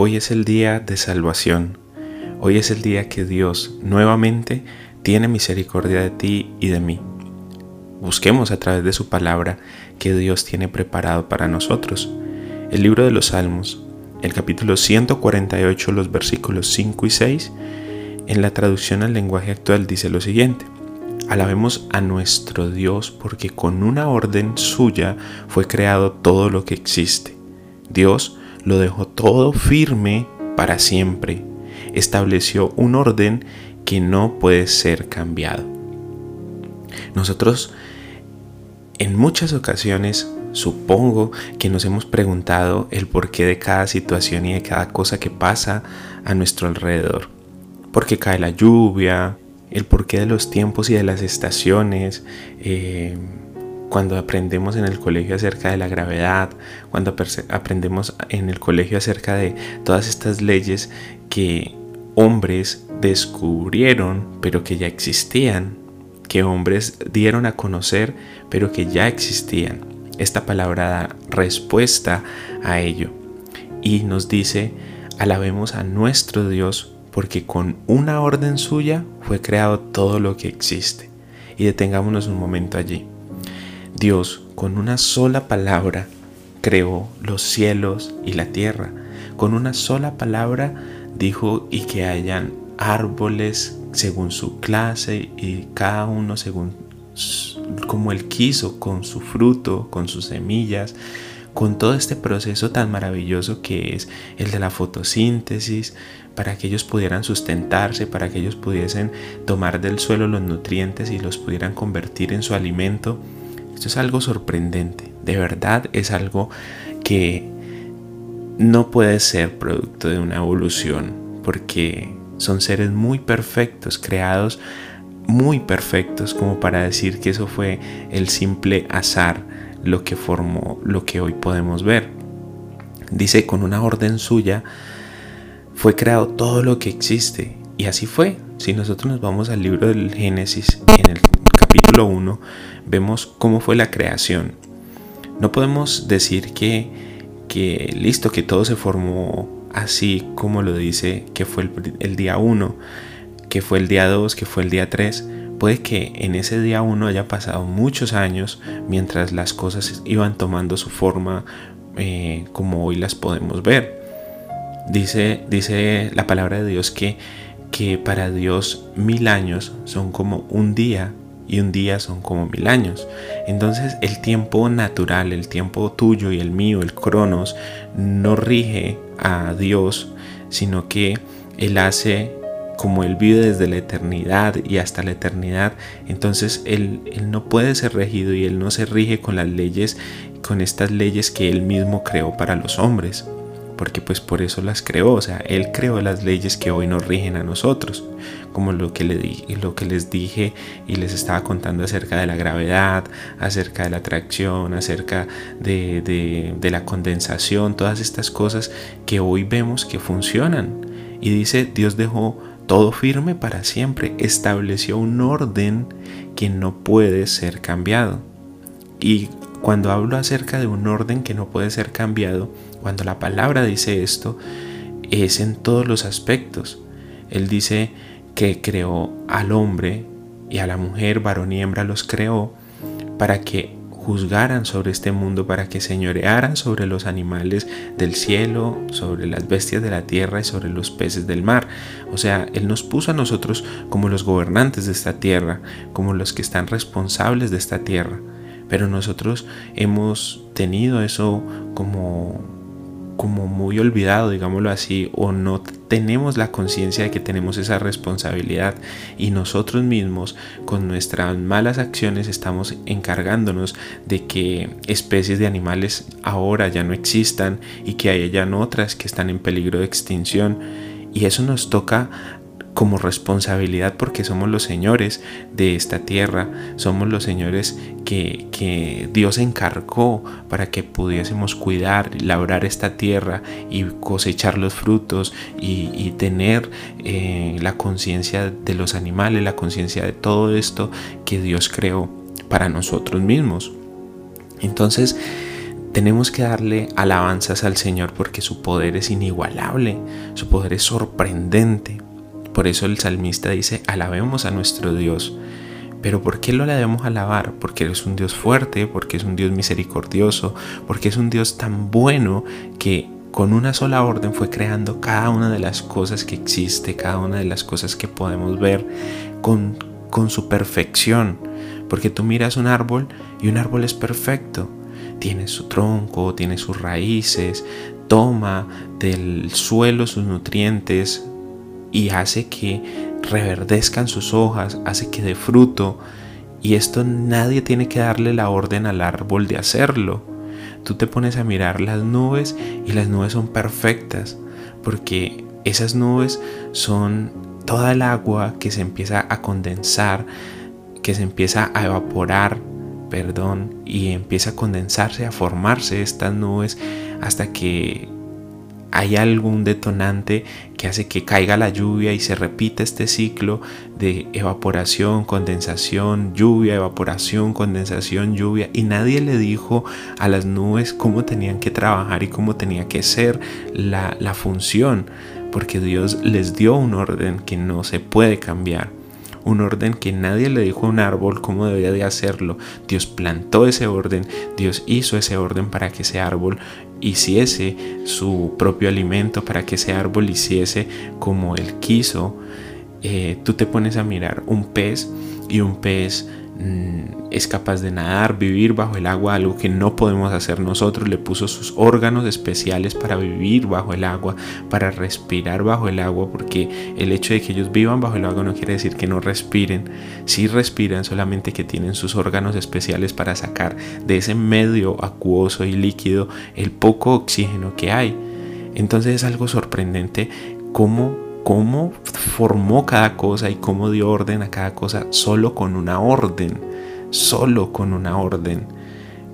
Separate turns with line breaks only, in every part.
Hoy es el día de salvación. Hoy es el día que Dios nuevamente tiene misericordia de ti y de mí. Busquemos a través de su palabra que Dios tiene preparado para nosotros. El libro de los Salmos, el capítulo 148, los versículos 5 y 6, en la traducción al lenguaje actual dice lo siguiente. Alabemos a nuestro Dios porque con una orden suya fue creado todo lo que existe. Dios lo dejó todo firme para siempre. Estableció un orden que no puede ser cambiado. Nosotros en muchas ocasiones supongo que nos hemos preguntado el porqué de cada situación y de cada cosa que pasa a nuestro alrededor. ¿Por qué cae la lluvia? El porqué de los tiempos y de las estaciones. Eh, cuando aprendemos en el colegio acerca de la gravedad, cuando aprendemos en el colegio acerca de todas estas leyes que hombres descubrieron pero que ya existían, que hombres dieron a conocer pero que ya existían. Esta palabra da respuesta a ello y nos dice, alabemos a nuestro Dios porque con una orden suya fue creado todo lo que existe. Y detengámonos un momento allí. Dios con una sola palabra creó los cielos y la tierra. Con una sola palabra dijo y que hayan árboles según su clase y cada uno según como él quiso, con su fruto, con sus semillas, con todo este proceso tan maravilloso que es el de la fotosíntesis, para que ellos pudieran sustentarse, para que ellos pudiesen tomar del suelo los nutrientes y los pudieran convertir en su alimento esto es algo sorprendente, de verdad es algo que no puede ser producto de una evolución, porque son seres muy perfectos, creados muy perfectos como para decir que eso fue el simple azar lo que formó lo que hoy podemos ver. Dice, con una orden suya fue creado todo lo que existe. Y así fue. Si nosotros nos vamos al libro del Génesis, en el capítulo 1, vemos cómo fue la creación. No podemos decir que, que listo, que todo se formó así como lo dice que fue el, el día 1, que fue el día 2, que fue el día 3. Puede que en ese día 1 haya pasado muchos años mientras las cosas iban tomando su forma eh, como hoy las podemos ver. Dice, dice la palabra de Dios que, que para Dios mil años son como un día y un día son como mil años. Entonces el tiempo natural, el tiempo tuyo y el mío, el cronos, no rige a Dios, sino que Él hace como Él vive desde la eternidad y hasta la eternidad, entonces él, no puede ser regido y Él no se rige con las leyes, con estas leyes que Él mismo creó para los hombres porque pues por eso las creó, o sea, Él creó las leyes que hoy nos rigen a nosotros, como lo que, lo que les dije y les estaba contando acerca de la gravedad, acerca de la atracción, acerca de, de, de la condensación, todas estas cosas que hoy vemos que funcionan. Y dice, Dios dejó todo firme para siempre, estableció un orden que no puede ser cambiado. Y cuando hablo acerca de un orden que no puede ser cambiado, cuando la palabra dice esto, es en todos los aspectos. Él dice que creó al hombre y a la mujer, varón y hembra los creó para que juzgaran sobre este mundo, para que señorearan sobre los animales del cielo, sobre las bestias de la tierra y sobre los peces del mar. O sea, Él nos puso a nosotros como los gobernantes de esta tierra, como los que están responsables de esta tierra. Pero nosotros hemos tenido eso como como muy olvidado, digámoslo así, o no tenemos la conciencia de que tenemos esa responsabilidad y nosotros mismos con nuestras malas acciones estamos encargándonos de que especies de animales ahora ya no existan y que hay ya otras que están en peligro de extinción. Y eso nos toca como responsabilidad porque somos los señores de esta tierra, somos los señores que, que, Dios encargó para que pudiésemos cuidar, labrar esta tierra y cosechar los frutos y, tener eh, la conciencia de los animales, la conciencia de todo esto que Dios creó para nosotros mismos. Entonces, tenemos que darle alabanzas al Señor porque su poder es inigualable, su poder es sorprendente. Por eso el salmista dice, alabemos a nuestro Dios. Pero ¿por qué lo debemos alabar? Porque es un Dios fuerte, porque es un Dios misericordioso, porque es un Dios tan bueno que con una sola orden fue creando cada una de las cosas que existe, cada una de las cosas que podemos ver con, con su perfección. Porque tú miras un árbol y un árbol es perfecto. Tiene su tronco, tiene sus raíces, toma del suelo sus nutrientes, y hace que reverdezcan sus hojas, hace que dé fruto. Y esto nadie tiene que darle la orden al árbol de hacerlo. Tú te pones a mirar las nubes y las nubes son perfectas, porque esas nubes son toda el agua que se empieza a condensar, que se empieza a evaporar, perdón, y empieza a condensarse, a formarse estas nubes hasta que hay algún detonante que hace que caiga la lluvia y se repita este ciclo de evaporación, condensación, lluvia, evaporación, condensación, lluvia y nadie le dijo a las nubes cómo tenían que trabajar y cómo tenía que ser la, la función porque Dios les dio un orden que no se puede cambiar un orden que nadie le dijo a un árbol cómo debía de hacerlo. Dios plantó ese orden, Dios hizo ese orden para que ese árbol hiciese su propio alimento, para que ese árbol hiciese como él quiso. Eh, tú te pones a mirar un pez y un pez es capaz de nadar, vivir bajo el agua, algo que no podemos hacer nosotros. Le puso sus órganos especiales para vivir bajo el agua, para respirar bajo el agua, porque el hecho de que ellos vivan bajo el agua no quiere decir que no respiren. Sí respiran, solamente que tienen sus órganos especiales para sacar de ese medio acuoso y líquido el poco oxígeno que hay. Entonces es algo sorprendente cómo cómo formó cada cosa y cómo dio orden a cada cosa solo con una orden, solo con una orden.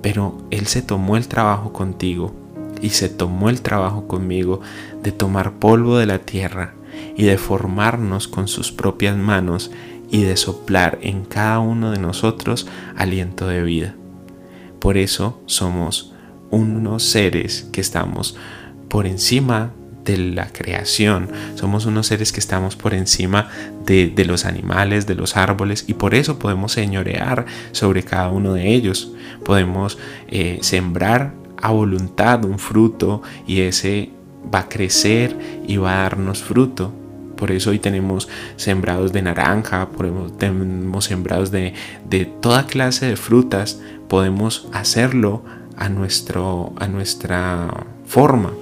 Pero Él se tomó el trabajo contigo y se tomó el trabajo conmigo de tomar polvo de la tierra y de formarnos con sus propias manos y de soplar en cada uno de nosotros aliento de vida. Por eso somos unos seres que estamos por encima de la creación. Somos unos seres que estamos por encima de, los animales, de los árboles y por eso podemos señorear sobre cada uno de ellos. Podemos eh, sembrar a voluntad un fruto y ese va a crecer y va a darnos fruto. Por eso hoy tenemos sembrados de naranja, tenemos sembrados de, de toda clase de frutas. Podemos hacerlo a, nuestro, a nuestra forma.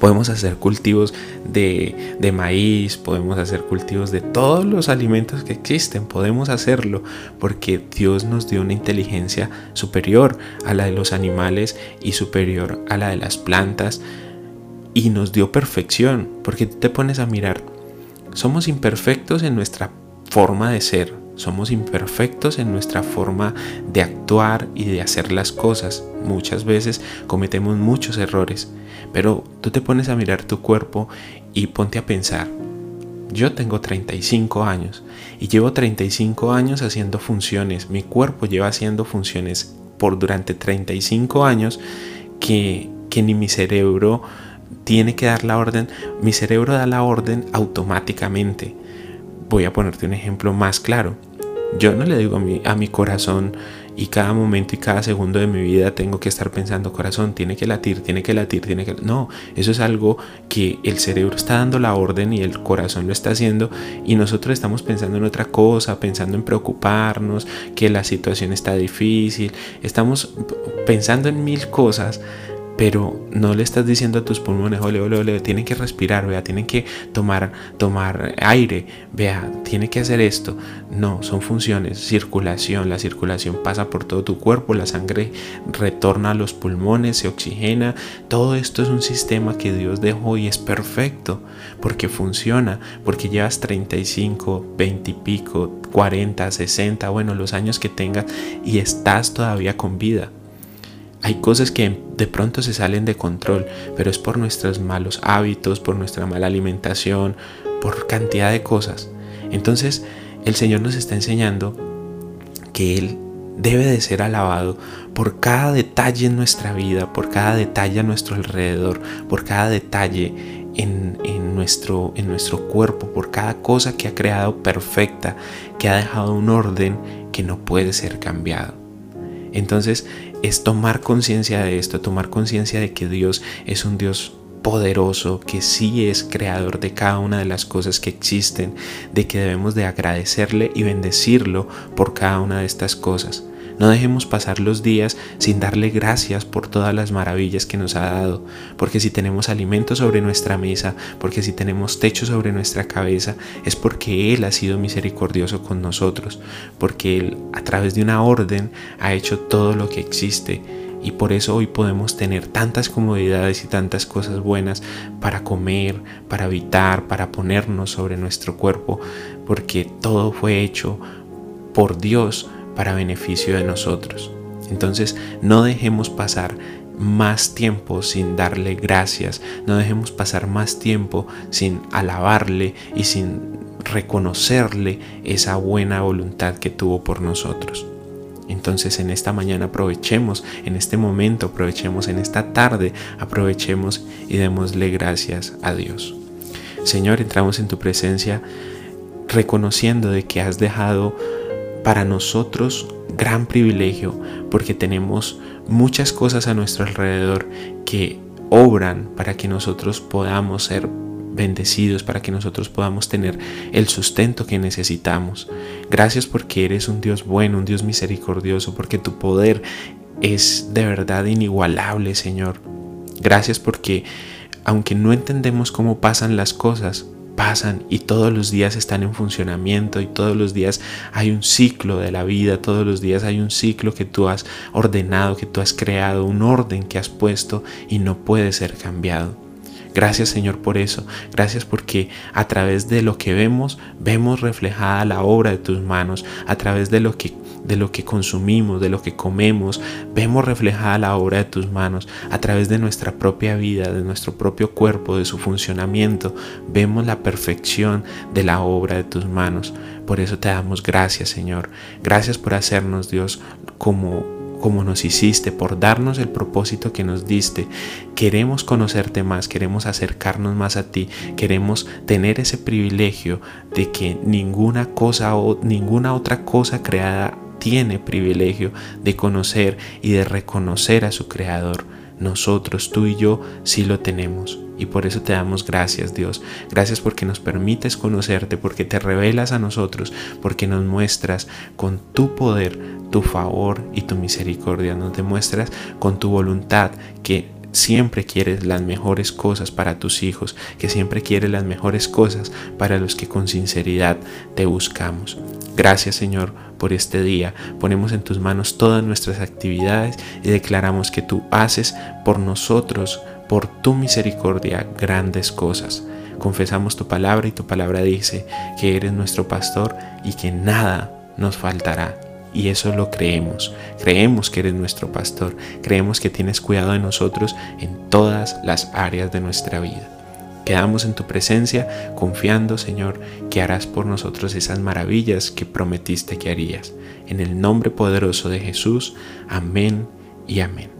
Podemos hacer cultivos de, de, maíz, podemos hacer cultivos de todos los alimentos que existen, podemos hacerlo porque Dios nos dio una inteligencia superior a la de los animales y superior a la de las plantas y nos dio perfección, porque te pones a mirar, somos imperfectos en nuestra forma de ser, somos imperfectos en nuestra forma de actuar y de hacer las cosas. Muchas veces cometemos muchos errores, pero tú te pones a mirar tu cuerpo y ponte a pensar. Yo tengo 35 años y llevo 35 años haciendo funciones. Mi cuerpo lleva haciendo funciones por durante 35 años que, que ni mi cerebro tiene que dar la orden. Mi cerebro da la orden automáticamente. Voy a ponerte un ejemplo más claro. Yo no le digo a mi, a mi corazón y cada momento y cada segundo de mi vida tengo que estar pensando, corazón, tiene que latir, tiene que latir, tiene que... No, eso es algo que el cerebro está dando la orden y el corazón lo está haciendo y nosotros estamos pensando en otra cosa, pensando en preocuparnos, que la situación está difícil, estamos pensando en mil cosas pero no le estás diciendo a tus pulmones, ole, ole, ole, tienen que respirar, vea, tienen que tomar, tomar aire, vea, tiene que hacer esto. No, son funciones, circulación, la circulación pasa por todo tu cuerpo, la sangre retorna a los pulmones, se oxigena, todo esto es un sistema que Dios dejó y es perfecto, porque funciona, porque llevas 35, 20 y pico, 40, 60, bueno, los años que tengas y estás todavía con vida. Hay cosas que de pronto se salen de control, pero es por nuestros malos hábitos, por nuestra mala alimentación, por cantidad de cosas. Entonces, el Señor nos está enseñando que Él debe de ser alabado por cada detalle en nuestra vida, por cada detalle a nuestro alrededor, por cada detalle en, nuestro, en nuestro cuerpo, por cada cosa que ha creado perfecta, que ha dejado un orden que no puede ser cambiado. Entonces es tomar conciencia de esto, tomar conciencia de que Dios es un Dios poderoso, que sí es creador de cada una de las cosas que existen, de que debemos de agradecerle y bendecirlo por cada una de estas cosas. No dejemos pasar los días sin darle gracias por todas las maravillas que nos ha dado, porque si tenemos alimento sobre nuestra mesa, porque si tenemos techo sobre nuestra cabeza, es porque Él ha sido misericordioso con nosotros, porque Él a través de una orden ha hecho todo lo que existe. Y por eso hoy podemos tener tantas comodidades y tantas cosas buenas para comer, para habitar, para ponernos sobre nuestro cuerpo, porque todo fue hecho por Dios para beneficio de nosotros. Entonces no dejemos pasar más tiempo sin darle gracias, no dejemos pasar más tiempo sin alabarle y sin reconocerle esa buena voluntad que tuvo por nosotros. Entonces en esta mañana aprovechemos, en este momento aprovechemos, en esta tarde aprovechemos y démosle gracias a Dios. Señor, entramos en tu presencia reconociendo de que has dejado para nosotros gran privilegio porque tenemos muchas cosas a nuestro alrededor que obran para que nosotros podamos ser bendecidos, para que nosotros podamos tener el sustento que necesitamos. Gracias porque eres un Dios bueno, un Dios misericordioso, porque tu poder es de verdad inigualable, Señor. Gracias porque aunque no entendemos cómo pasan las cosas, pasan y todos los días están en funcionamiento y todos los días hay un ciclo de la vida, todos los días hay un ciclo que tú has ordenado, que tú has creado, un orden que has puesto y no puede ser cambiado. Gracias Señor por eso. Gracias porque a través de lo que vemos, vemos reflejada la obra de tus manos. A través de lo que de lo que consumimos, de lo que comemos, vemos reflejada la obra de tus manos a través de nuestra propia vida, de nuestro propio cuerpo, de su funcionamiento, vemos la perfección de la obra de tus manos. Por eso te damos gracias, Señor. Gracias por hacernos, Dios, como como nos hiciste, por darnos el propósito que nos diste. Queremos conocerte más, queremos acercarnos más a ti, queremos tener ese privilegio de que ninguna cosa o ninguna otra cosa creada tiene privilegio de conocer y de reconocer a su Creador. Nosotros, tú y yo, sí lo tenemos. Y por eso te damos gracias, Dios. Gracias porque nos permites conocerte, porque te revelas a nosotros, porque nos muestras con tu poder, tu favor y tu misericordia. Nos demuestras con tu voluntad que siempre quieres las mejores cosas para tus hijos, que siempre quieres las mejores cosas para los que con sinceridad te buscamos. Gracias Señor por este día. Ponemos en tus manos todas nuestras actividades y declaramos que tú haces por nosotros, por tu misericordia, grandes cosas. Confesamos tu palabra y tu palabra dice que eres nuestro pastor y que nada nos faltará. Y eso lo creemos. Creemos que eres nuestro pastor. Creemos que tienes cuidado de nosotros en todas las áreas de nuestra vida. Quedamos en tu presencia confiando, Señor, que harás por nosotros esas maravillas que prometiste que harías. En el nombre poderoso de Jesús, amén y amén.